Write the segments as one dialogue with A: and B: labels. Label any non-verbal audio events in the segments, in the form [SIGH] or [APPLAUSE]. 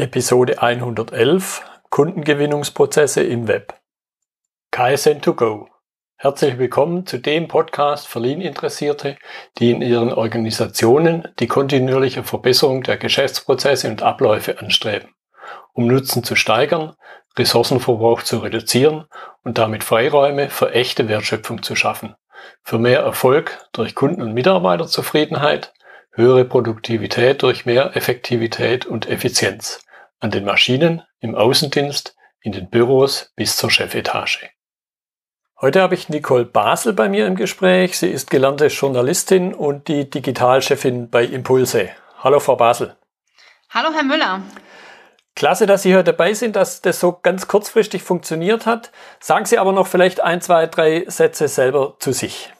A: Episode 111 Kundengewinnungsprozesse im Web. KSN2Go. Herzlich willkommen zu dem Podcast für Lean-Interessierte, die in ihren Organisationen die kontinuierliche Verbesserung der Geschäftsprozesse und Abläufe anstreben, um Nutzen zu steigern, Ressourcenverbrauch zu reduzieren und damit Freiräume für echte Wertschöpfung zu schaffen, für mehr Erfolg durch Kunden- und Mitarbeiterzufriedenheit, höhere Produktivität durch mehr Effektivität und Effizienz an den Maschinen, im Außendienst, in den Büros bis zur Chefetage. Heute habe ich Nicole Basel bei mir im Gespräch. Sie ist gelernte Journalistin und die Digitalchefin bei Impulse. Hallo, Frau Basel.
B: Hallo, Herr Müller.
A: Klasse, dass Sie heute dabei sind, dass das so ganz kurzfristig funktioniert hat. Sagen Sie aber noch vielleicht ein, zwei, drei Sätze selber zu sich.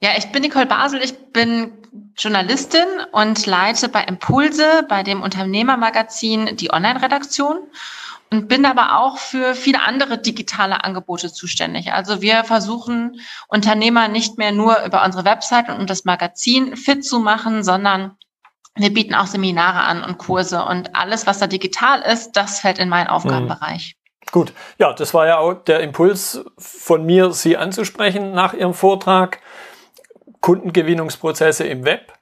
B: Ja, ich bin Nicole Basel, ich bin Journalistin und leite bei Impulse, bei dem Unternehmermagazin, die Online-Redaktion und bin aber auch für viele andere digitale Angebote zuständig. Also wir versuchen Unternehmer nicht mehr nur über unsere Website und das Magazin fit zu machen, sondern wir bieten auch Seminare an und Kurse und alles, was da digital ist, das fällt in meinen Aufgabenbereich.
A: Mhm. Gut, ja, das war ja auch der Impuls von mir, Sie anzusprechen nach Ihrem Vortrag. Kundengewinnungsprozesse im Web.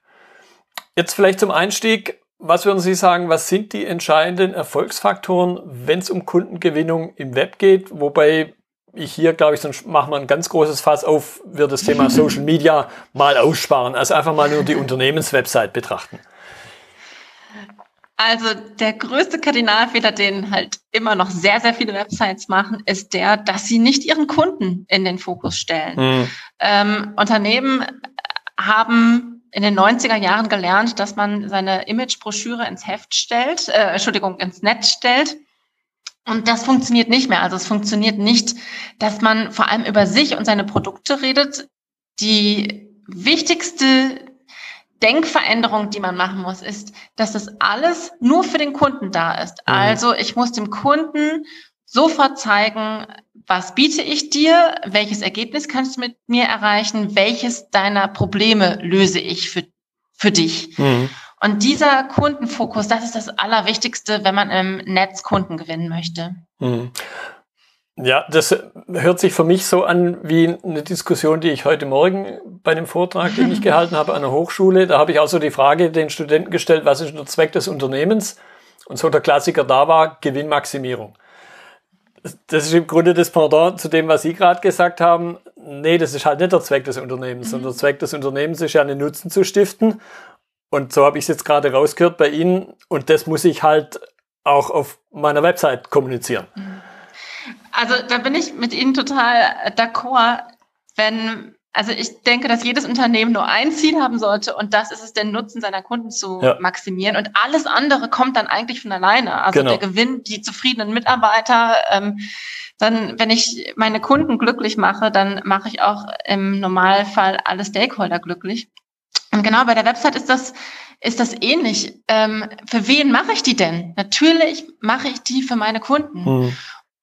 A: Jetzt vielleicht zum Einstieg, was würden Sie sagen, was sind die entscheidenden Erfolgsfaktoren, wenn es um Kundengewinnung im Web geht? Wobei ich hier, glaube ich, sonst machen wir ein ganz großes Fass auf, wir das Thema [LAUGHS] Social Media mal aussparen. Also einfach mal nur die Unternehmenswebsite betrachten.
B: Also der größte Kardinalfehler, den halt immer noch sehr, sehr viele Websites machen, ist der, dass sie nicht ihren Kunden in den Fokus stellen. Mhm. Ähm, Unternehmen haben in den 90er Jahren gelernt, dass man seine Imagebroschüre ins Heft stellt, äh, Entschuldigung, ins Netz stellt. Und das funktioniert nicht mehr. Also es funktioniert nicht, dass man vor allem über sich und seine Produkte redet. Die wichtigste Denkveränderung, die man machen muss, ist, dass das alles nur für den Kunden da ist. Mhm. Also ich muss dem Kunden sofort zeigen, was biete ich dir, welches Ergebnis kannst du mit mir erreichen, welches deiner Probleme löse ich für, für dich. Mhm. Und dieser Kundenfokus, das ist das Allerwichtigste, wenn man im Netz Kunden gewinnen möchte. Mhm.
A: Ja, das hört sich für mich so an wie eine Diskussion, die ich heute Morgen bei einem Vortrag, den ich gehalten habe an der Hochschule, da habe ich auch so die Frage den Studenten gestellt, was ist der Zweck des Unternehmens? Und so der Klassiker da war Gewinnmaximierung. Das ist im Grunde das Pendant zu dem, was Sie gerade gesagt haben. Nee, das ist halt nicht der Zweck des Unternehmens, mhm. sondern der Zweck des Unternehmens ist ja einen Nutzen zu stiften. Und so habe ich es jetzt gerade rausgehört bei Ihnen. Und das muss ich halt auch auf meiner Website kommunizieren. Mhm.
B: Also da bin ich mit Ihnen total d'accord, wenn, also ich denke, dass jedes Unternehmen nur ein Ziel haben sollte und das ist es, den Nutzen seiner Kunden zu ja. maximieren und alles andere kommt dann eigentlich von alleine. Also genau. der Gewinn, die zufriedenen Mitarbeiter, ähm, dann, wenn ich meine Kunden glücklich mache, dann mache ich auch im Normalfall alle Stakeholder glücklich. Und genau bei der Website ist das ist das ähnlich. Ähm, für wen mache ich die denn? Natürlich mache ich die für meine Kunden. Mhm.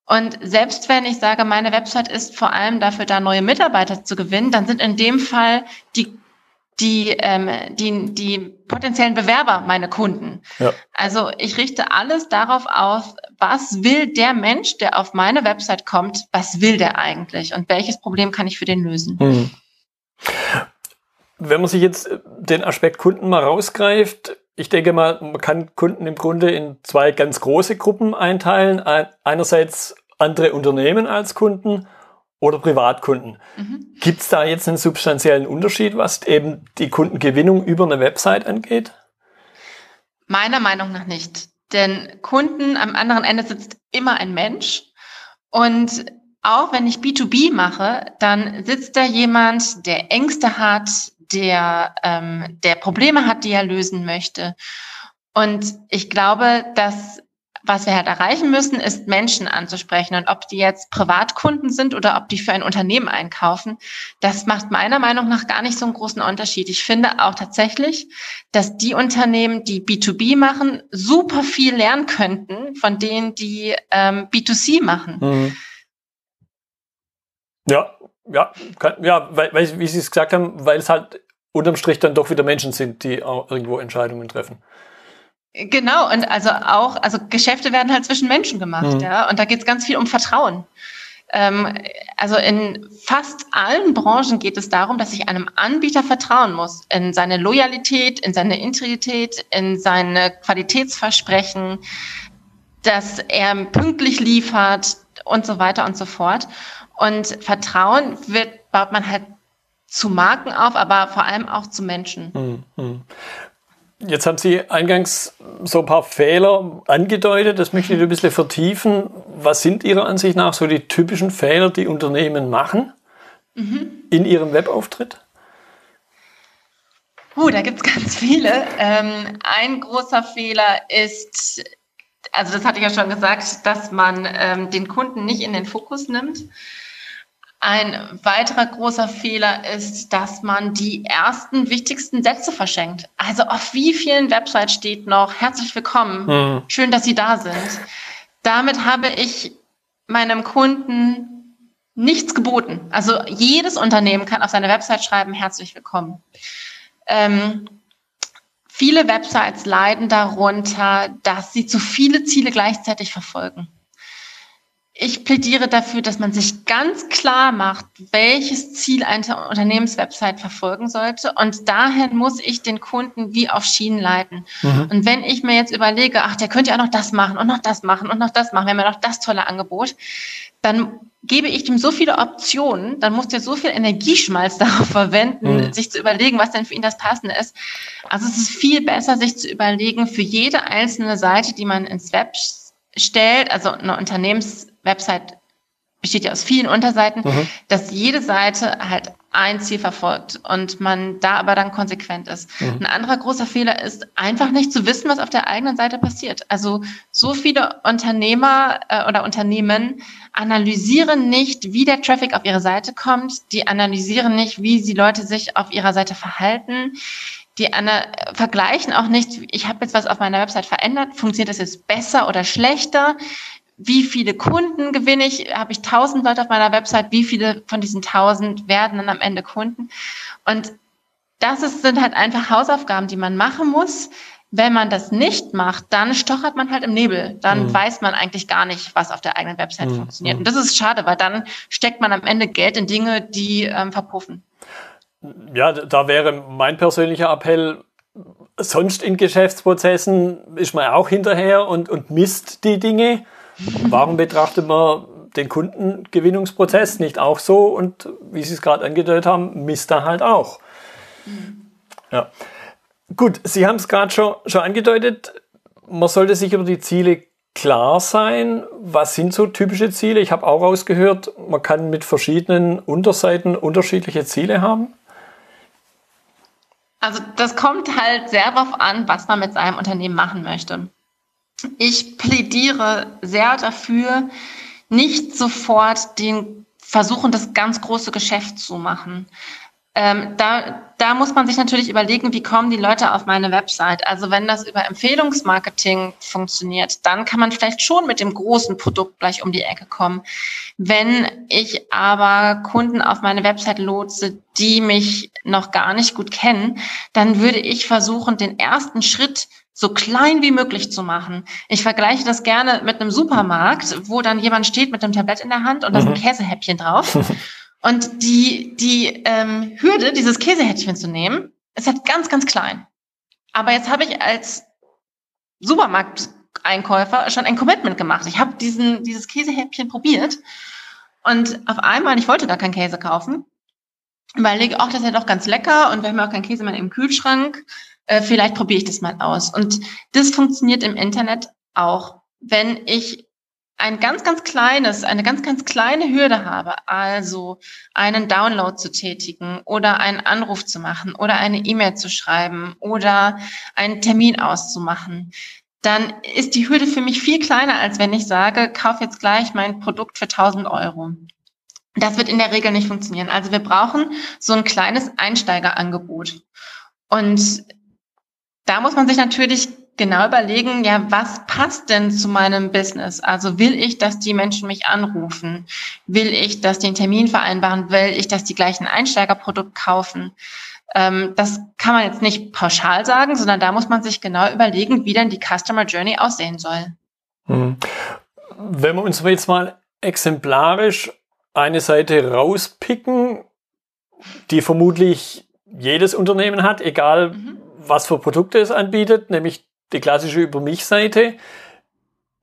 B: Und selbst wenn ich sage, meine Website ist vor allem dafür da, neue Mitarbeiter zu gewinnen, dann sind in dem Fall die die, ähm, die, die potenziellen Bewerber meine Kunden. Ja. Also ich richte alles darauf aus, was will der Mensch, der auf meine Website kommt, was will der eigentlich und welches Problem kann ich für den lösen. Hm.
A: Wenn man sich jetzt den Aspekt Kunden mal rausgreift, ich denke mal, man kann Kunden im Grunde in zwei ganz große Gruppen einteilen. Einerseits andere Unternehmen als Kunden oder Privatkunden. Mhm. Gibt es da jetzt einen substanziellen Unterschied, was eben die Kundengewinnung über eine Website angeht?
B: Meiner Meinung nach nicht. Denn Kunden am anderen Ende sitzt immer ein Mensch. Und auch wenn ich B2B mache, dann sitzt da jemand, der Ängste hat, der, ähm, der Probleme hat, die er lösen möchte. Und ich glaube, dass was wir halt erreichen müssen, ist Menschen anzusprechen. Und ob die jetzt Privatkunden sind oder ob die für ein Unternehmen einkaufen, das macht meiner Meinung nach gar nicht so einen großen Unterschied. Ich finde auch tatsächlich, dass die Unternehmen, die B2B machen, super viel lernen könnten von denen, die ähm, B2C machen. Mhm.
A: Ja, ja, kann, ja, weil, weil, wie Sie es gesagt haben, weil es halt unterm Strich dann doch wieder Menschen sind, die auch irgendwo Entscheidungen treffen.
B: Genau, und also auch, also Geschäfte werden halt zwischen Menschen gemacht, mhm. ja. Und da geht es ganz viel um Vertrauen. Ähm, also in fast allen Branchen geht es darum, dass ich einem Anbieter vertrauen muss. In seine Loyalität, in seine Integrität, in seine Qualitätsversprechen, dass er pünktlich liefert und so weiter und so fort. Und Vertrauen wird, baut man halt zu Marken auf, aber vor allem auch zu Menschen. Mhm.
A: Jetzt haben Sie eingangs so ein paar Fehler angedeutet, das möchte ich ein bisschen vertiefen. Was sind Ihrer Ansicht nach so die typischen Fehler, die Unternehmen machen mhm. in ihrem Webauftritt?
B: Uh, da gibt es [LAUGHS] ganz viele. Ähm, ein großer Fehler ist, also das hatte ich ja schon gesagt, dass man ähm, den Kunden nicht in den Fokus nimmt. Ein weiterer großer Fehler ist, dass man die ersten wichtigsten Sätze verschenkt. Also auf wie vielen Websites steht noch herzlich willkommen, mhm. schön, dass Sie da sind. Damit habe ich meinem Kunden nichts geboten. Also jedes Unternehmen kann auf seine Website schreiben, herzlich willkommen. Ähm, viele Websites leiden darunter, dass sie zu viele Ziele gleichzeitig verfolgen ich plädiere dafür, dass man sich ganz klar macht, welches Ziel eine Unternehmenswebsite verfolgen sollte. Und dahin muss ich den Kunden wie auf Schienen leiten. Mhm. Und wenn ich mir jetzt überlege, ach, der könnte ja auch noch das machen und noch das machen und noch das machen, wir haben ja noch das tolle Angebot, dann gebe ich ihm so viele Optionen, dann muss der so viel Energieschmalz [LAUGHS] darauf verwenden, mhm. sich zu überlegen, was denn für ihn das Passende ist. Also es ist viel besser, sich zu überlegen, für jede einzelne Seite, die man ins Web stellt, also eine Unternehmens Website besteht ja aus vielen Unterseiten, mhm. dass jede Seite halt ein Ziel verfolgt und man da aber dann konsequent ist. Mhm. Ein anderer großer Fehler ist einfach nicht zu wissen, was auf der eigenen Seite passiert. Also so viele Unternehmer äh, oder Unternehmen analysieren nicht, wie der Traffic auf ihre Seite kommt. Die analysieren nicht, wie die Leute sich auf ihrer Seite verhalten. Die vergleichen auch nicht, ich habe jetzt was auf meiner Website verändert, funktioniert das jetzt besser oder schlechter? wie viele Kunden gewinne ich? Habe ich tausend Leute auf meiner Website? Wie viele von diesen tausend werden dann am Ende Kunden? Und das ist, sind halt einfach Hausaufgaben, die man machen muss. Wenn man das nicht macht, dann stochert man halt im Nebel. Dann mhm. weiß man eigentlich gar nicht, was auf der eigenen Website mhm. funktioniert. Und das ist schade, weil dann steckt man am Ende Geld in Dinge, die ähm, verpuffen.
A: Ja, da wäre mein persönlicher Appell, sonst in Geschäftsprozessen ist man auch hinterher und, und misst die Dinge. Warum betrachtet man den Kundengewinnungsprozess nicht auch so und wie Sie es gerade angedeutet haben, misst er halt auch. Ja. Gut, Sie haben es gerade schon, schon angedeutet, man sollte sich über die Ziele klar sein. Was sind so typische Ziele? Ich habe auch rausgehört, man kann mit verschiedenen Unterseiten unterschiedliche Ziele haben.
B: Also das kommt halt sehr darauf an, was man mit seinem Unternehmen machen möchte. Ich plädiere sehr dafür, nicht sofort den versuchen, das ganz große Geschäft zu machen. Ähm, da, da muss man sich natürlich überlegen, wie kommen die Leute auf meine Website. Also wenn das über Empfehlungsmarketing funktioniert, dann kann man vielleicht schon mit dem großen Produkt gleich um die Ecke kommen. Wenn ich aber Kunden auf meine Website lotse, die mich noch gar nicht gut kennen, dann würde ich versuchen, den ersten Schritt so klein wie möglich zu machen. Ich vergleiche das gerne mit einem Supermarkt, wo dann jemand steht mit einem Tablett in der Hand und da mhm. sind Käsehäppchen drauf. [LAUGHS] und die, die ähm, Hürde, dieses Käsehäppchen zu nehmen, ist halt ganz, ganz klein. Aber jetzt habe ich als Supermarkteinkäufer schon ein Commitment gemacht. Ich habe diesen, dieses Käsehäppchen probiert und auf einmal, ich wollte gar keinen Käse kaufen, überlege, auch das ist ja doch ganz lecker und wir haben ja auch keinen Käse mehr im Kühlschrank äh, vielleicht probiere ich das mal aus. Und das funktioniert im Internet auch. Wenn ich ein ganz, ganz kleines, eine ganz, ganz kleine Hürde habe, also einen Download zu tätigen oder einen Anruf zu machen oder eine E-Mail zu schreiben oder einen Termin auszumachen, dann ist die Hürde für mich viel kleiner, als wenn ich sage, kauf jetzt gleich mein Produkt für 1000 Euro. Das wird in der Regel nicht funktionieren. Also wir brauchen so ein kleines Einsteigerangebot. Und da muss man sich natürlich genau überlegen, ja, was passt denn zu meinem Business? Also will ich, dass die Menschen mich anrufen? Will ich, dass die einen Termin vereinbaren? Will ich, dass die gleich ein Einsteigerprodukt kaufen? Ähm, das kann man jetzt nicht pauschal sagen, sondern da muss man sich genau überlegen, wie denn die Customer Journey aussehen soll.
A: Mhm. Wenn wir uns jetzt mal exemplarisch eine Seite rauspicken, die vermutlich jedes Unternehmen hat, egal mhm. was für Produkte es anbietet, nämlich die klassische Über mich-Seite.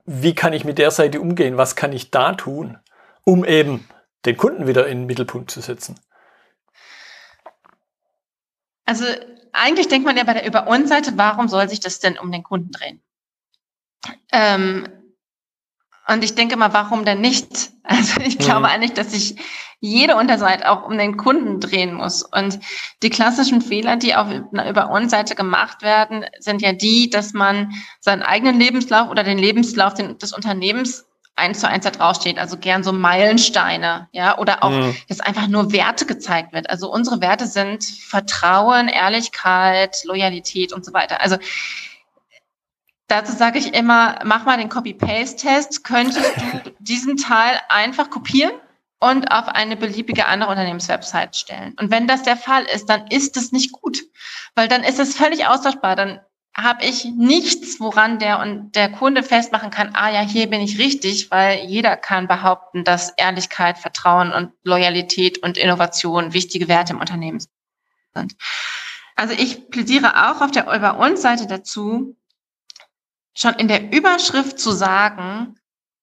A: Wie kann ich mit der Seite umgehen? Was kann ich da tun, um eben den Kunden wieder in den Mittelpunkt zu setzen?
B: Also eigentlich denkt man ja bei der Über uns Seite, warum soll sich das denn um den Kunden drehen? Ähm, und ich denke mal, warum denn nicht? [LAUGHS] Also ich glaube mhm. eigentlich, dass sich jede Unterseite auch um den Kunden drehen muss. Und die klassischen Fehler, die auf einer über uns Seite gemacht werden, sind ja die, dass man seinen eigenen Lebenslauf oder den Lebenslauf des Unternehmens eins zu eins da draufsteht, also gern so Meilensteine, ja, oder auch, mhm. dass einfach nur Werte gezeigt wird. Also unsere Werte sind Vertrauen, Ehrlichkeit, Loyalität und so weiter. Also Dazu sage ich immer, mach mal den Copy-Paste-Test. Könntest du [LAUGHS] diesen Teil einfach kopieren und auf eine beliebige andere Unternehmenswebsite stellen? Und wenn das der Fall ist, dann ist es nicht gut, weil dann ist es völlig austauschbar. Dann habe ich nichts, woran der und der Kunde festmachen kann, ah ja, hier bin ich richtig, weil jeder kann behaupten, dass Ehrlichkeit, Vertrauen und Loyalität und Innovation wichtige Werte im Unternehmen sind. Also ich plädiere auch auf der Über uns Seite dazu, schon in der Überschrift zu sagen,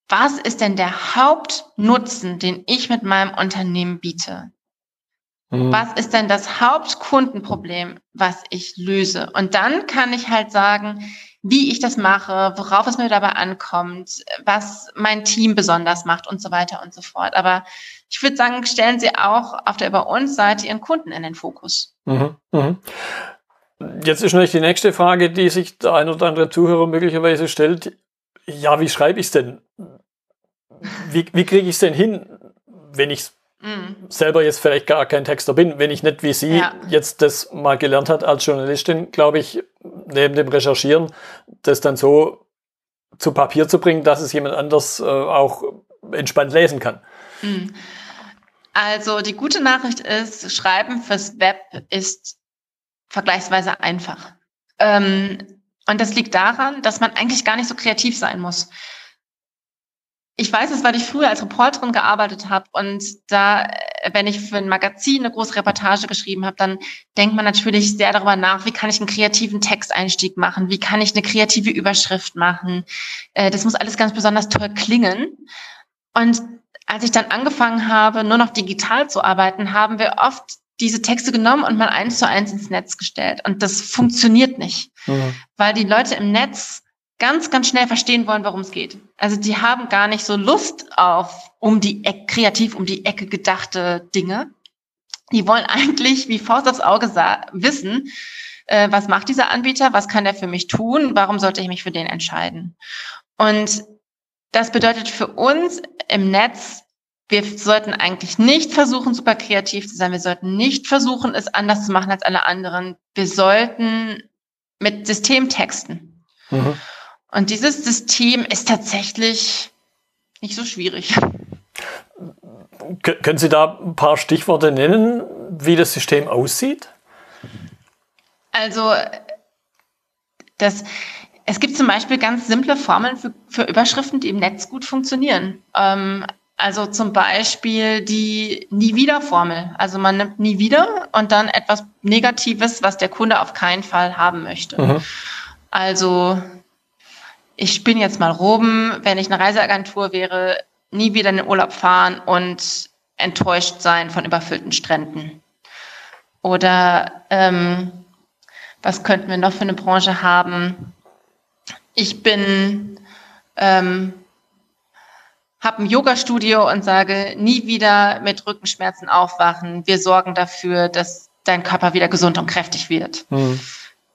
B: was ist denn der Hauptnutzen, den ich mit meinem Unternehmen biete? Mhm. Was ist denn das Hauptkundenproblem, was ich löse? Und dann kann ich halt sagen, wie ich das mache, worauf es mir dabei ankommt, was mein Team besonders macht und so weiter und so fort. Aber ich würde sagen, stellen Sie auch auf der Über uns Seite Ihren Kunden in den Fokus. Mhm,
A: mhm. Jetzt ist natürlich die nächste Frage, die sich der ein oder andere Zuhörer möglicherweise stellt. Ja, wie schreibe ich es denn? Wie, wie kriege ich es denn hin, wenn ich mhm. selber jetzt vielleicht gar kein Texter bin, wenn ich nicht wie Sie ja. jetzt das mal gelernt hat als Journalistin, glaube ich, neben dem Recherchieren, das dann so zu Papier zu bringen, dass es jemand anders äh, auch entspannt lesen kann. Mhm.
B: Also die gute Nachricht ist, Schreiben fürs Web ist vergleichsweise einfach. Ähm, und das liegt daran, dass man eigentlich gar nicht so kreativ sein muss. Ich weiß es, weil ich früher als Reporterin gearbeitet habe und da, äh, wenn ich für ein Magazin eine große Reportage geschrieben habe, dann denkt man natürlich sehr darüber nach, wie kann ich einen kreativen Texteinstieg machen, wie kann ich eine kreative Überschrift machen. Äh, das muss alles ganz besonders toll klingen. Und als ich dann angefangen habe, nur noch digital zu arbeiten, haben wir oft diese Texte genommen und mal eins zu eins ins Netz gestellt. Und das funktioniert nicht, mhm. weil die Leute im Netz ganz, ganz schnell verstehen wollen, worum es geht. Also die haben gar nicht so Lust auf um die Ecke, kreativ um die Ecke gedachte Dinge. Die wollen eigentlich wie Faust aufs Auge wissen, äh, was macht dieser Anbieter, was kann der für mich tun, warum sollte ich mich für den entscheiden. Und das bedeutet für uns im Netz wir sollten eigentlich nicht versuchen, super kreativ zu sein. Wir sollten nicht versuchen, es anders zu machen als alle anderen. Wir sollten mit System texten. Mhm. Und dieses System ist tatsächlich nicht so schwierig.
A: Können Sie da ein paar Stichworte nennen, wie das System aussieht?
B: Also, das, es gibt zum Beispiel ganz simple Formeln für, für Überschriften, die im Netz gut funktionieren. Ähm, also zum Beispiel die Nie wieder Formel. Also man nimmt nie wieder und dann etwas Negatives, was der Kunde auf keinen Fall haben möchte. Mhm. Also ich bin jetzt mal rum, wenn ich eine Reiseagentur wäre, nie wieder in den Urlaub fahren und enttäuscht sein von überfüllten Stränden. Oder ähm, was könnten wir noch für eine Branche haben? Ich bin ähm, habe ein Yoga-Studio und sage, nie wieder mit Rückenschmerzen aufwachen. Wir sorgen dafür, dass dein Körper wieder gesund und kräftig wird. Mhm.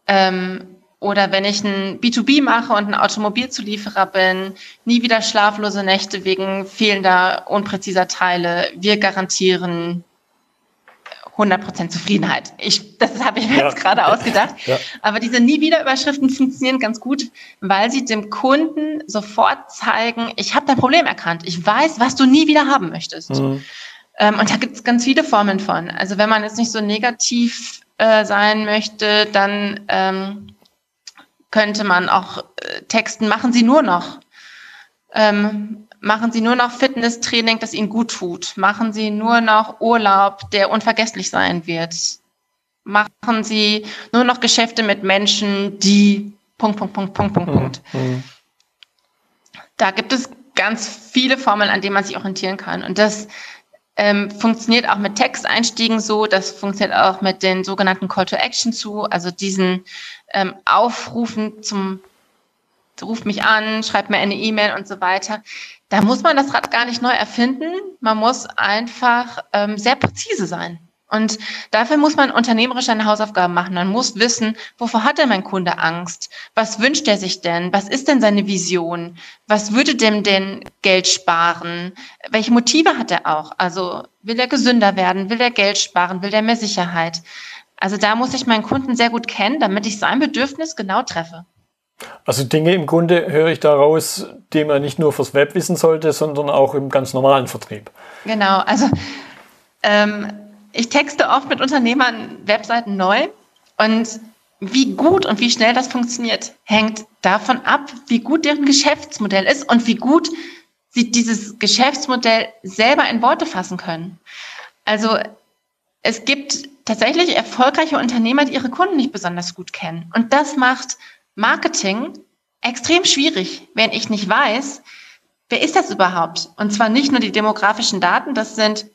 B: Ähm, oder wenn ich ein B2B mache und ein Automobilzulieferer bin, nie wieder schlaflose Nächte wegen fehlender, unpräziser Teile. Wir garantieren 100% Zufriedenheit. Ich, das habe ich mir ja. jetzt gerade ausgedacht. Ja. Aber diese Nie-Wieder-Überschriften funktionieren ganz gut, weil sie dem Kunden sofort zeigen, ich habe dein Problem erkannt. Ich weiß, was du nie wieder haben möchtest. Mhm. Ähm, und da gibt es ganz viele Formen von. Also wenn man jetzt nicht so negativ äh, sein möchte, dann ähm, könnte man auch äh, texten, machen Sie nur noch. Ähm, machen Sie nur noch Fitnesstraining, das Ihnen gut tut. Machen Sie nur noch Urlaub, der unvergesslich sein wird. Machen Sie nur noch Geschäfte mit Menschen, die Punkt, Punkt, Punkt, Punkt, Punkt, Punkt. Mhm. Da gibt es ganz viele Formeln, an denen man sich orientieren kann. Und das ähm, funktioniert auch mit Texteinstiegen so, das funktioniert auch mit den sogenannten Call to Action zu, also diesen ähm, Aufrufen zum Ruf mich an, schreib mir eine E-Mail und so weiter. Da muss man das Rad gar nicht neu erfinden. Man muss einfach ähm, sehr präzise sein. Und dafür muss man unternehmerisch seine Hausaufgaben machen. Man muss wissen, wovor hat denn mein Kunde Angst? Was wünscht er sich denn? Was ist denn seine Vision? Was würde dem denn Geld sparen? Welche Motive hat er auch? Also will er gesünder werden? Will er Geld sparen? Will er mehr Sicherheit? Also da muss ich meinen Kunden sehr gut kennen, damit ich sein Bedürfnis genau treffe.
A: Also Dinge im Grunde höre ich daraus, die man nicht nur fürs Web wissen sollte, sondern auch im ganz normalen Vertrieb.
B: Genau, also ähm, ich texte oft mit Unternehmern Webseiten neu und wie gut und wie schnell das funktioniert, hängt davon ab, wie gut deren Geschäftsmodell ist und wie gut sie dieses Geschäftsmodell selber in Worte fassen können. Also es gibt tatsächlich erfolgreiche Unternehmer, die ihre Kunden nicht besonders gut kennen. Und das macht Marketing extrem schwierig, wenn ich nicht weiß, wer ist das überhaupt? Und zwar nicht nur die demografischen Daten, das sind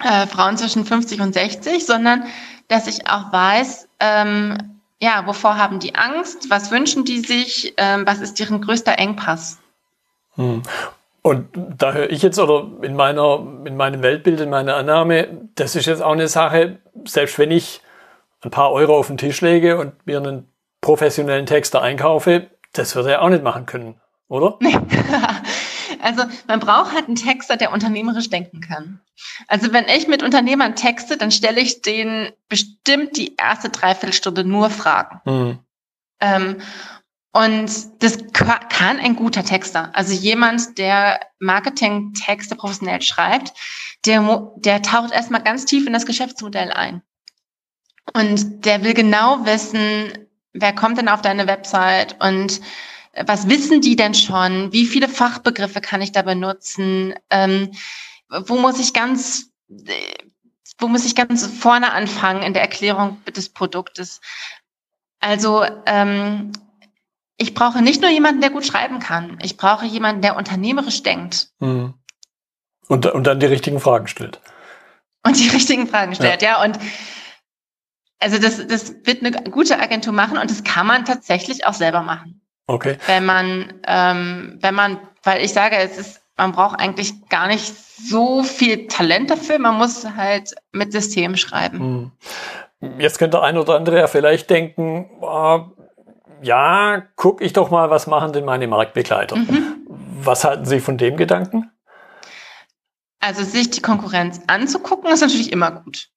B: äh, Frauen zwischen 50 und 60, sondern dass ich auch weiß, ähm, ja, wovor haben die Angst, was wünschen die sich, ähm, was ist deren größter Engpass.
A: Hm. Und da höre ich jetzt, oder in meiner, in meinem Weltbild, in meiner Annahme, das ist jetzt auch eine Sache, selbst wenn ich ein paar Euro auf den Tisch lege und mir einen professionellen Texter einkaufe, das wird er auch nicht machen können, oder? [LAUGHS]
B: Also man braucht halt einen Texter, der unternehmerisch denken kann. Also wenn ich mit Unternehmern texte, dann stelle ich denen bestimmt die erste Dreiviertelstunde nur Fragen. Mhm. Ähm, und das kann ein guter Texter. Also jemand, der Marketing-Texte professionell schreibt, der, der taucht erstmal ganz tief in das Geschäftsmodell ein. Und der will genau wissen, wer kommt denn auf deine Website und was wissen die denn schon? Wie viele Fachbegriffe kann ich da benutzen? Ähm, wo muss ich ganz, wo muss ich ganz vorne anfangen in der Erklärung des Produktes? Also ähm, ich brauche nicht nur jemanden, der gut schreiben kann. Ich brauche jemanden, der unternehmerisch denkt. Mhm.
A: Und, und dann die richtigen Fragen stellt.
B: Und die richtigen Fragen stellt, ja. ja. Und also das, das wird eine gute Agentur machen und das kann man tatsächlich auch selber machen.
A: Okay.
B: Wenn man, ähm, wenn man, weil ich sage, es ist, man braucht eigentlich gar nicht so viel Talent dafür, man muss halt mit System schreiben.
A: Hm. Jetzt könnte ein oder andere ja vielleicht denken, oh, ja, guck ich doch mal, was machen denn meine Marktbegleiter? Mhm. Was halten Sie von dem Gedanken?
B: Also sich die Konkurrenz anzugucken, ist natürlich immer gut.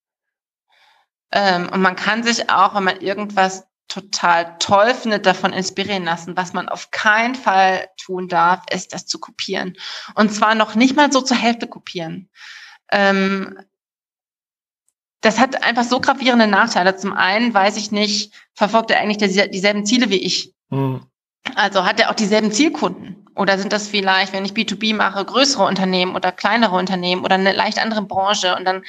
B: Ähm, und man kann sich auch, wenn man irgendwas total toll findet, davon inspirieren lassen. Was man auf keinen Fall tun darf, ist das zu kopieren. Und zwar noch nicht mal so zur Hälfte kopieren. Ähm, das hat einfach so gravierende Nachteile. Zum einen weiß ich nicht, verfolgt er eigentlich dieselben Ziele wie ich? Mhm. Also hat er auch dieselben Zielkunden? Oder sind das vielleicht, wenn ich B2B mache, größere Unternehmen oder kleinere Unternehmen oder eine leicht andere Branche? Und dann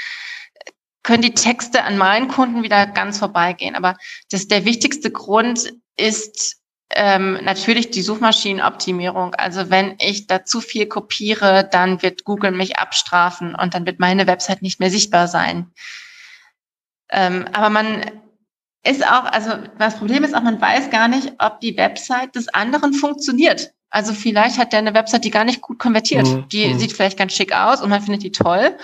B: können die Texte an meinen Kunden wieder ganz vorbeigehen. Aber das, der wichtigste Grund ist ähm, natürlich die Suchmaschinenoptimierung. Also wenn ich da zu viel kopiere, dann wird Google mich abstrafen und dann wird meine Website nicht mehr sichtbar sein. Ähm, aber man ist auch, also das Problem ist auch, man weiß gar nicht, ob die Website des anderen funktioniert. Also vielleicht hat der eine Website, die gar nicht gut konvertiert. Mhm. Die mhm. sieht vielleicht ganz schick aus und man findet die toll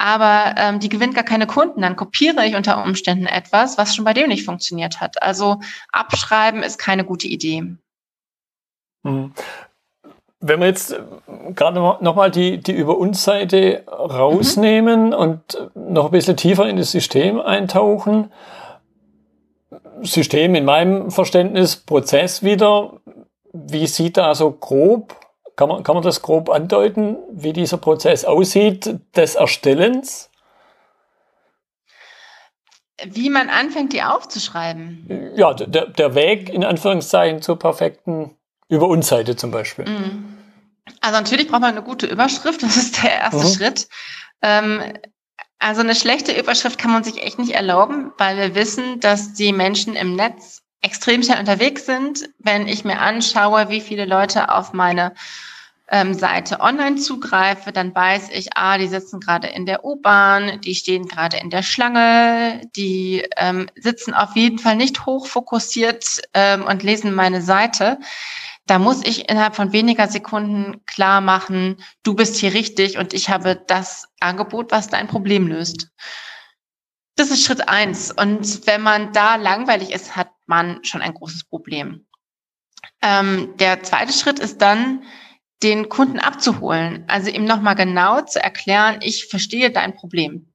B: aber ähm, die gewinnt gar keine Kunden. Dann kopiere ich unter Umständen etwas, was schon bei dem nicht funktioniert hat. Also abschreiben ist keine gute Idee.
A: Mhm. Wenn wir jetzt äh, gerade nochmal die, die Über uns Seite rausnehmen mhm. und noch ein bisschen tiefer in das System eintauchen. System in meinem Verständnis, Prozess wieder. Wie sieht da so grob kann man, kann man das grob andeuten, wie dieser Prozess aussieht des Erstellens?
B: Wie man anfängt, die aufzuschreiben.
A: Ja, der, der Weg in Anführungszeichen zur perfekten Über uns Seite zum Beispiel. Mhm.
B: Also natürlich braucht man eine gute Überschrift, das ist der erste mhm. Schritt. Ähm, also eine schlechte Überschrift kann man sich echt nicht erlauben, weil wir wissen, dass die Menschen im Netz extrem schnell unterwegs sind. Wenn ich mir anschaue, wie viele Leute auf meine ähm, Seite online zugreife, dann weiß ich, ah, die sitzen gerade in der U-Bahn, die stehen gerade in der Schlange, die ähm, sitzen auf jeden Fall nicht hochfokussiert ähm, und lesen meine Seite. Da muss ich innerhalb von weniger Sekunden klar machen, du bist hier richtig und ich habe das Angebot, was dein Problem löst. Das ist Schritt eins. Und wenn man da langweilig ist, hat man schon ein großes Problem. Ähm, der zweite Schritt ist dann, den Kunden abzuholen. Also ihm nochmal genau zu erklären, ich verstehe dein Problem.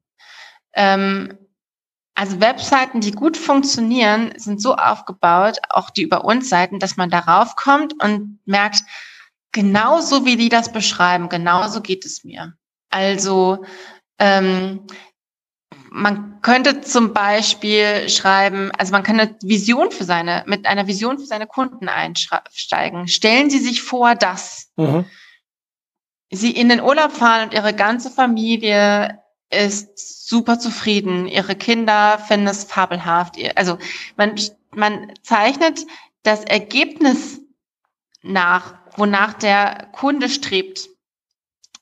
B: Ähm, also Webseiten, die gut funktionieren, sind so aufgebaut, auch die über uns Seiten, dass man darauf kommt und merkt, genauso wie die das beschreiben, genauso geht es mir. Also ähm, man könnte zum Beispiel schreiben, also man kann eine Vision für seine, mit einer Vision für seine Kunden einsteigen. Stellen Sie sich vor, dass mhm. Sie in den Urlaub fahren und Ihre ganze Familie ist super zufrieden. Ihre Kinder finden es fabelhaft. Also man, man zeichnet das Ergebnis nach, wonach der Kunde strebt.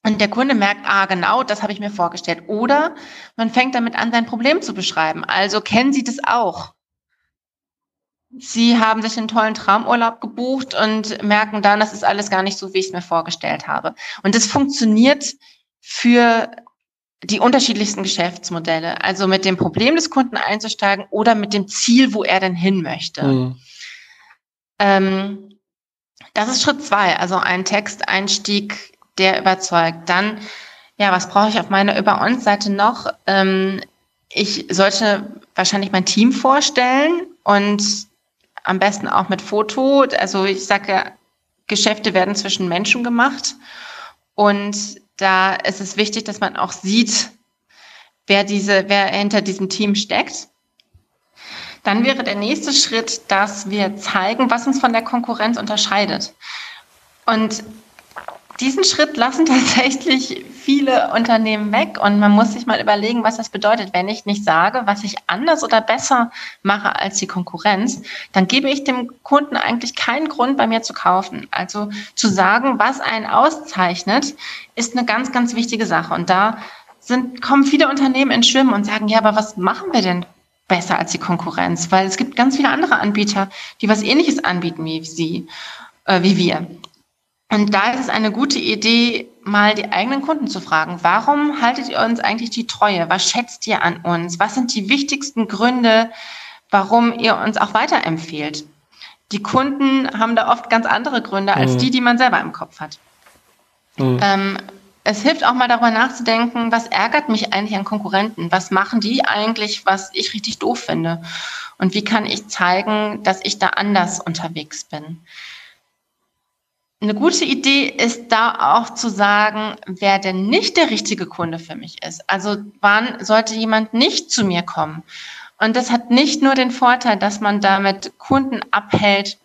B: Und der Kunde merkt, ah, genau, das habe ich mir vorgestellt. Oder man fängt damit an, sein Problem zu beschreiben. Also kennen Sie das auch? Sie haben sich einen tollen Traumurlaub gebucht und merken dann, das ist alles gar nicht so, wie ich es mir vorgestellt habe. Und das funktioniert für die unterschiedlichsten Geschäftsmodelle. Also mit dem Problem des Kunden einzusteigen oder mit dem Ziel, wo er denn hin möchte. Mhm. Ähm, das ist Schritt zwei, also ein Texteinstieg der überzeugt. Dann, ja, was brauche ich auf meiner Über uns Seite noch? Ähm, ich sollte wahrscheinlich mein Team vorstellen und am besten auch mit Foto. Also ich sage, Geschäfte werden zwischen Menschen gemacht und da ist es wichtig, dass man auch sieht, wer diese, wer hinter diesem Team steckt. Dann wäre der nächste Schritt, dass wir zeigen, was uns von der Konkurrenz unterscheidet. Und diesen Schritt lassen [LAUGHS] tatsächlich viele Unternehmen weg und man muss sich mal überlegen, was das bedeutet. Wenn ich nicht sage, was ich anders oder besser mache als die Konkurrenz, dann gebe ich dem Kunden eigentlich keinen Grund, bei mir zu kaufen. Also zu sagen, was einen auszeichnet, ist eine ganz, ganz wichtige Sache. Und da sind, kommen viele Unternehmen ins Schwimmen und sagen, ja, aber was machen wir denn besser als die Konkurrenz? Weil es gibt ganz viele andere Anbieter, die was ähnliches anbieten wie sie, äh, wie wir. Und da ist es eine gute Idee, mal die eigenen Kunden zu fragen, warum haltet ihr uns eigentlich die Treue? Was schätzt ihr an uns? Was sind die wichtigsten Gründe, warum ihr uns auch weiterempfehlt? Die Kunden haben da oft ganz andere Gründe als mhm. die, die man selber im Kopf hat. Mhm. Ähm, es hilft auch mal darüber nachzudenken, was ärgert mich eigentlich an Konkurrenten? Was machen die eigentlich, was ich richtig doof finde? Und wie kann ich zeigen, dass ich da anders unterwegs bin? Eine gute Idee ist da auch zu sagen, wer denn nicht der richtige Kunde für mich ist. Also wann sollte jemand nicht zu mir kommen? Und das hat nicht nur den Vorteil, dass man damit Kunden abhält,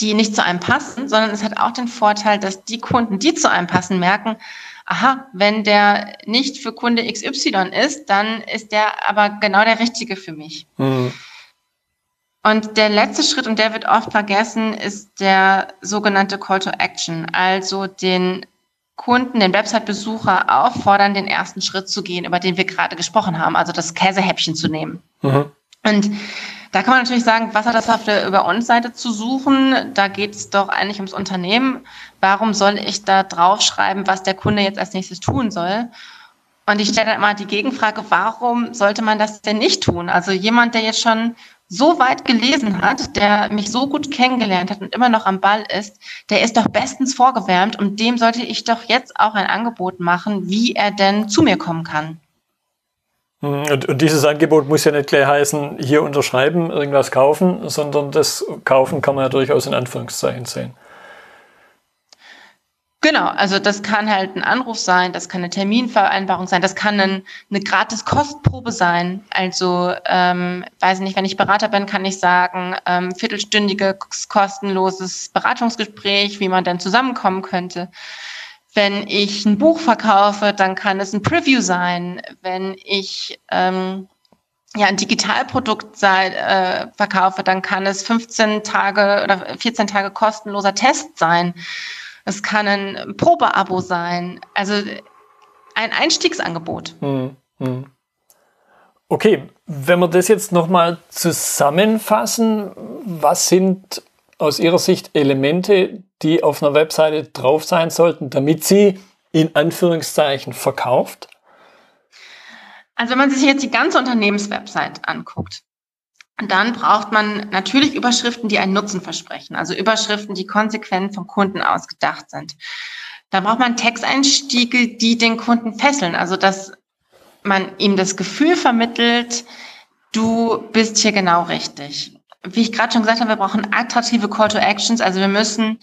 B: die nicht zu einem passen, sondern es hat auch den Vorteil, dass die Kunden, die zu einem passen, merken, aha, wenn der nicht für Kunde XY ist, dann ist der aber genau der richtige für mich. Mhm. Und der letzte Schritt, und der wird oft vergessen, ist der sogenannte Call to Action, also den Kunden, den Website-Besucher auffordern, den ersten Schritt zu gehen, über den wir gerade gesprochen haben, also das Käsehäppchen zu nehmen. Mhm. Und da kann man natürlich sagen, was hat das auf der Über uns Seite zu suchen? Da geht es doch eigentlich ums Unternehmen. Warum soll ich da draufschreiben, was der Kunde jetzt als nächstes tun soll? Und ich stelle dann immer die Gegenfrage, warum sollte man das denn nicht tun? Also jemand, der jetzt schon so weit gelesen hat, der mich so gut kennengelernt hat und immer noch am Ball ist, der ist doch bestens vorgewärmt und dem sollte ich doch jetzt auch ein Angebot machen, wie er denn zu mir kommen kann.
A: Hm, und, und dieses Angebot muss ja nicht gleich heißen, hier unterschreiben, irgendwas kaufen, sondern das Kaufen kann man ja durchaus in Anführungszeichen sehen.
B: Genau, also das kann halt ein Anruf sein, das kann eine Terminvereinbarung sein, das kann ein, eine gratis Kostprobe sein. Also, ähm, weiß nicht, wenn ich Berater bin, kann ich sagen, ähm, viertelstündiges kostenloses Beratungsgespräch, wie man denn zusammenkommen könnte. Wenn ich ein Buch verkaufe, dann kann es ein Preview sein. Wenn ich ähm, ja, ein Digitalprodukt sei, äh, verkaufe, dann kann es 15 Tage oder 14 Tage kostenloser Test sein. Es kann ein Probeabo sein. Also ein Einstiegsangebot. Hm, hm.
A: Okay, wenn wir das jetzt nochmal zusammenfassen, was sind aus Ihrer Sicht Elemente, die auf einer Webseite drauf sein sollten, damit sie in Anführungszeichen verkauft?
B: Also wenn man sich jetzt die ganze Unternehmenswebsite anguckt, dann braucht man natürlich Überschriften, die einen Nutzen versprechen, also Überschriften, die konsequent vom Kunden ausgedacht sind. Da braucht man Texteinstiege, die den Kunden fesseln, also dass man ihm das Gefühl vermittelt, du bist hier genau richtig wie ich gerade schon gesagt habe, wir brauchen attraktive Call to Actions. Also wir müssen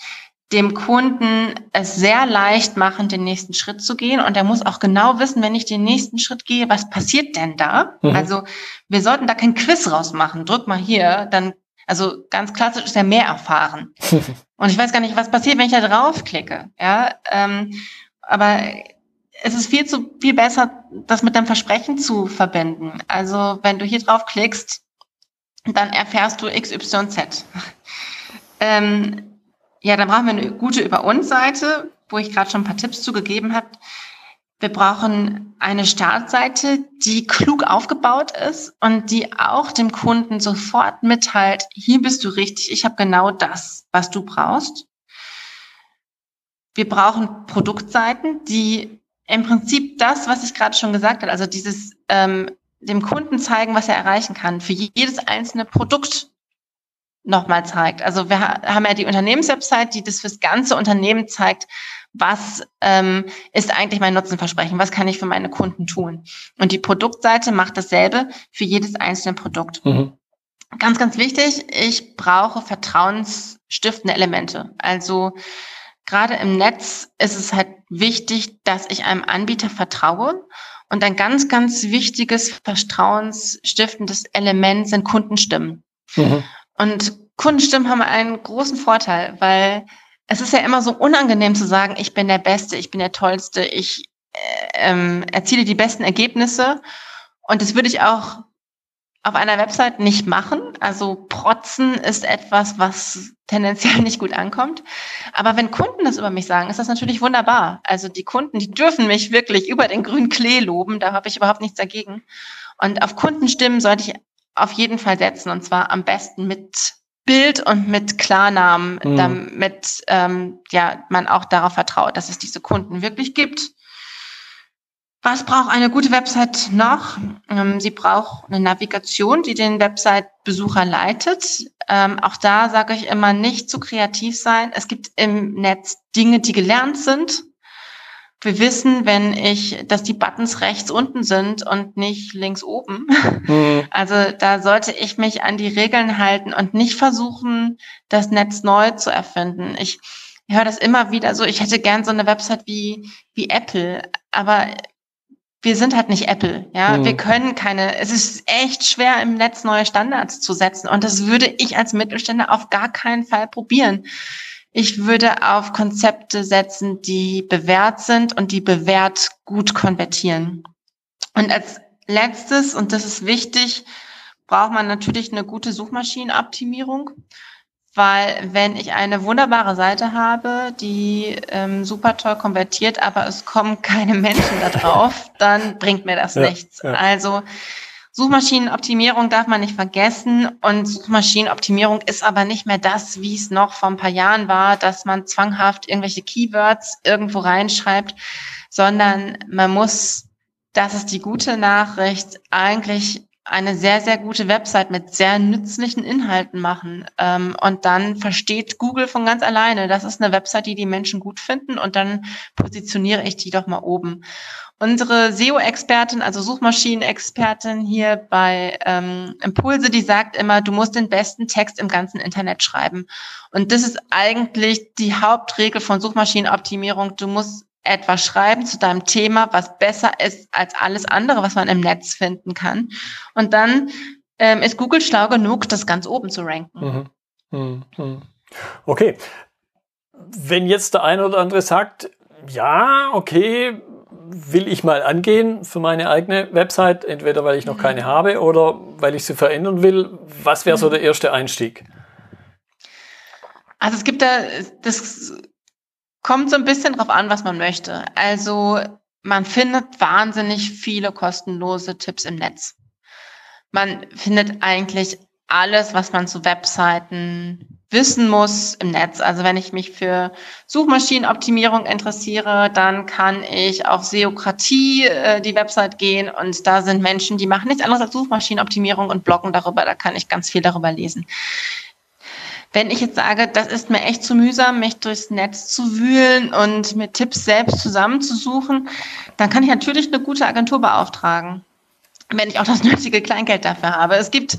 B: dem Kunden es sehr leicht machen, den nächsten Schritt zu gehen. Und er muss auch genau wissen, wenn ich den nächsten Schritt gehe, was passiert denn da? Mhm. Also wir sollten da kein Quiz rausmachen. Drück mal hier, dann, also ganz klassisch ist ja mehr erfahren. [LAUGHS] Und ich weiß gar nicht, was passiert, wenn ich da draufklicke. Ja, ähm, aber es ist viel zu viel besser, das mit deinem Versprechen zu verbinden. Also wenn du hier draufklickst, dann erfährst du XYZ. [LAUGHS] ähm, ja, dann brauchen wir eine gute Über uns Seite, wo ich gerade schon ein paar Tipps zugegeben habe. Wir brauchen eine Startseite, die klug aufgebaut ist und die auch dem Kunden sofort mitteilt, hier bist du richtig, ich habe genau das, was du brauchst. Wir brauchen Produktseiten, die im Prinzip das, was ich gerade schon gesagt habe, also dieses ähm, dem Kunden zeigen, was er erreichen kann, für jedes einzelne Produkt nochmal zeigt. Also wir haben ja die Unternehmenswebsite, die das fürs ganze Unternehmen zeigt, was ähm, ist eigentlich mein Nutzenversprechen, was kann ich für meine Kunden tun. Und die Produktseite macht dasselbe für jedes einzelne Produkt. Mhm. Ganz, ganz wichtig, ich brauche vertrauensstiftende Elemente. Also gerade im Netz ist es halt wichtig, dass ich einem Anbieter vertraue und ein ganz, ganz wichtiges, vertrauensstiftendes Element sind Kundenstimmen. Mhm. Und Kundenstimmen haben einen großen Vorteil, weil es ist ja immer so unangenehm zu sagen, ich bin der Beste, ich bin der Tollste, ich äh, ähm, erziele die besten Ergebnisse. Und das würde ich auch auf einer Website nicht machen. Also protzen ist etwas, was tendenziell [LAUGHS] nicht gut ankommt. Aber wenn Kunden das über mich sagen, ist das natürlich wunderbar. Also die Kunden, die dürfen mich wirklich über den grünen Klee loben. Da habe ich überhaupt nichts dagegen. Und auf Kundenstimmen sollte ich auf jeden Fall setzen. Und zwar am besten mit Bild und mit Klarnamen, mhm. damit ähm, ja, man auch darauf vertraut, dass es diese Kunden wirklich gibt. Was braucht eine gute Website noch? Ähm, sie braucht eine Navigation, die den Website-Besucher leitet. Ähm, auch da sage ich immer, nicht zu kreativ sein. Es gibt im Netz Dinge, die gelernt sind. Wir wissen, wenn ich, dass die Buttons rechts unten sind und nicht links oben. Mhm. [LAUGHS] Also da sollte ich mich an die Regeln halten und nicht versuchen, das Netz neu zu erfinden. Ich höre das immer wieder so, ich hätte gern so eine Website wie, wie Apple, aber wir sind halt nicht Apple, ja. Mhm. Wir können keine, es ist echt schwer im Netz neue Standards zu setzen und das würde ich als Mittelständler auf gar keinen Fall probieren. Ich würde auf Konzepte setzen, die bewährt sind und die bewährt gut konvertieren. Und als letztes, und das ist wichtig, braucht man natürlich eine gute Suchmaschinenoptimierung weil wenn ich eine wunderbare Seite habe, die ähm, super toll konvertiert, aber es kommen keine [LAUGHS] Menschen da drauf, dann bringt mir das ja, nichts. Ja. Also Suchmaschinenoptimierung darf man nicht vergessen und Suchmaschinenoptimierung ist aber nicht mehr das, wie es noch vor ein paar Jahren war, dass man zwanghaft irgendwelche Keywords irgendwo reinschreibt, sondern man muss, das ist die gute Nachricht, eigentlich eine sehr, sehr gute Website mit sehr nützlichen Inhalten machen. Ähm, und dann versteht Google von ganz alleine, das ist eine Website, die die Menschen gut finden und dann positioniere ich die doch mal oben. Unsere SEO-Expertin, also Suchmaschinenexpertin hier bei ähm, Impulse, die sagt immer, du musst den besten Text im ganzen Internet schreiben. Und das ist eigentlich die Hauptregel von Suchmaschinenoptimierung. Du musst etwas schreiben zu deinem Thema, was besser ist als alles andere, was man im Netz finden kann. Und dann ähm, ist Google schlau genug, das ganz oben zu ranken. Mhm.
A: Mhm. mhm. Okay. Wenn jetzt der eine oder andere sagt, ja, okay, will ich mal angehen für meine eigene Website, entweder weil ich noch mhm. keine habe oder weil ich sie verändern will, was wäre so der erste Einstieg?
B: Also es gibt da, das Kommt so ein bisschen drauf an, was man möchte. Also man findet wahnsinnig viele kostenlose Tipps im Netz. Man findet eigentlich alles, was man zu Webseiten wissen muss im Netz. Also wenn ich mich für Suchmaschinenoptimierung interessiere, dann kann ich auf Seokratie äh, die Website gehen und da sind Menschen, die machen nichts anderes als Suchmaschinenoptimierung und bloggen darüber. Da kann ich ganz viel darüber lesen. Wenn ich jetzt sage, das ist mir echt zu mühsam, mich durchs Netz zu wühlen und mir Tipps selbst zusammenzusuchen, dann kann ich natürlich eine gute Agentur beauftragen, wenn ich auch das [LAUGHS] nötige Kleingeld dafür habe. Es gibt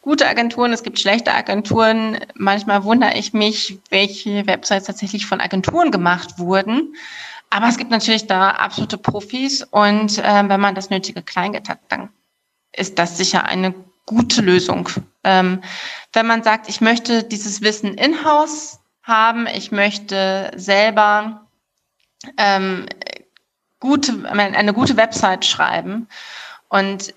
B: gute Agenturen, es gibt schlechte Agenturen. Manchmal wundere ich mich, welche Websites tatsächlich von Agenturen gemacht wurden. Aber es gibt natürlich da absolute Profis und äh, wenn man das nötige Kleingeld hat, dann ist das sicher eine gute Lösung. Ähm, wenn man sagt, ich möchte dieses Wissen in-house haben, ich möchte selber ähm, gute, eine gute Website schreiben und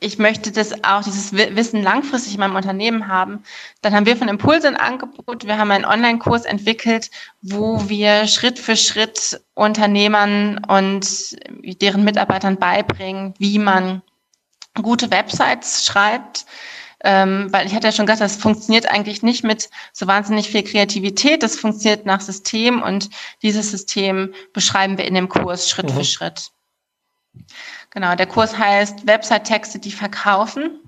B: ich möchte das auch, dieses Wissen langfristig in meinem Unternehmen haben, dann haben wir von Impulse ein Angebot. Wir haben einen Online-Kurs entwickelt, wo wir Schritt für Schritt Unternehmern und deren Mitarbeitern beibringen, wie man gute Websites schreibt, ähm, weil ich hatte ja schon gesagt, das funktioniert eigentlich nicht mit so wahnsinnig viel Kreativität, das funktioniert nach System und dieses System beschreiben wir in dem Kurs Schritt mhm. für Schritt. Genau, der Kurs heißt Website-Texte, die verkaufen.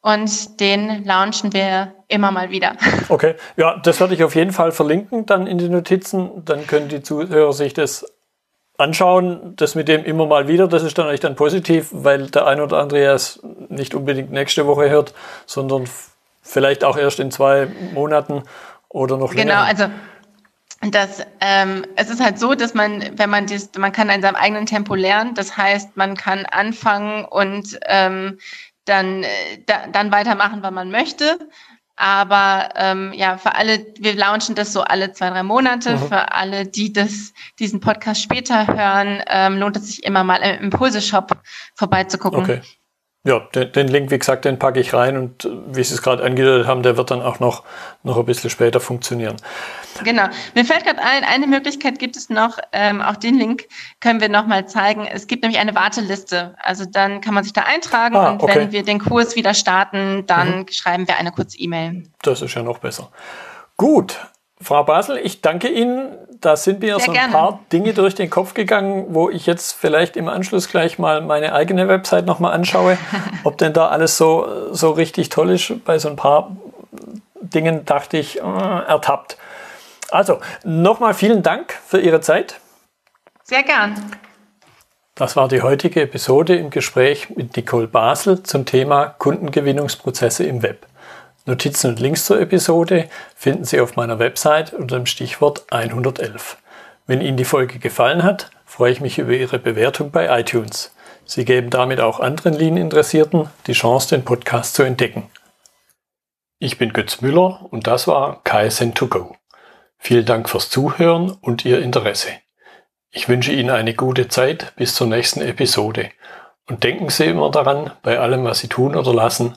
B: Und den launchen wir immer mal wieder.
A: Okay, ja, das werde ich auf jeden Fall verlinken dann in den Notizen. Dann können die Zuhörer sich das anschauen. Das mit dem immer mal wieder, das ist dann eigentlich dann positiv, weil der ein oder andere es nicht unbedingt nächste Woche hört, sondern vielleicht auch erst in zwei Monaten oder noch
B: länger. Genau, also das, ähm, es ist halt so, dass man, wenn man das, man kann in seinem eigenen Tempo lernen. Das heißt, man kann anfangen und ähm, dann, äh, da, dann weitermachen, wann man möchte. Aber ähm, ja, für alle, wir launchen das so alle zwei, drei Monate. Mhm. Für alle, die das, diesen Podcast später hören, ähm, lohnt es sich immer mal im Impulse-Shop vorbeizugucken. Okay.
A: Ja, den, den, Link, wie gesagt, den packe ich rein und äh, wie Sie es gerade angedeutet haben, der wird dann auch noch, noch ein bisschen später funktionieren.
B: Genau. Mir fällt gerade ein, eine Möglichkeit gibt es noch, ähm, auch den Link können wir nochmal zeigen. Es gibt nämlich eine Warteliste. Also dann kann man sich da eintragen ah, und okay. wenn wir den Kurs wieder starten, dann mhm. schreiben wir eine kurze E-Mail.
A: Das ist ja noch besser. Gut, Frau Basel, ich danke Ihnen. Da sind mir Sehr so ein gerne. paar Dinge durch den Kopf gegangen, wo ich jetzt vielleicht im Anschluss gleich mal meine eigene Website nochmal anschaue, [LAUGHS] ob denn da alles so, so richtig toll ist. Bei so ein paar Dingen dachte ich, äh, ertappt. Also, nochmal vielen Dank für Ihre Zeit.
B: Sehr gern.
A: Das war die heutige Episode im Gespräch mit Nicole Basel zum Thema Kundengewinnungsprozesse im Web. Notizen und Links zur Episode finden Sie auf meiner Website unter dem Stichwort 111. Wenn Ihnen die Folge gefallen hat, freue ich mich über Ihre Bewertung bei iTunes. Sie geben damit auch anderen Lean-Interessierten die Chance, den Podcast zu entdecken. Ich bin Götz Müller und das war KSN2Go. Vielen Dank fürs Zuhören und Ihr Interesse. Ich wünsche Ihnen eine gute Zeit bis zur nächsten Episode und denken Sie immer daran, bei allem, was Sie tun oder lassen,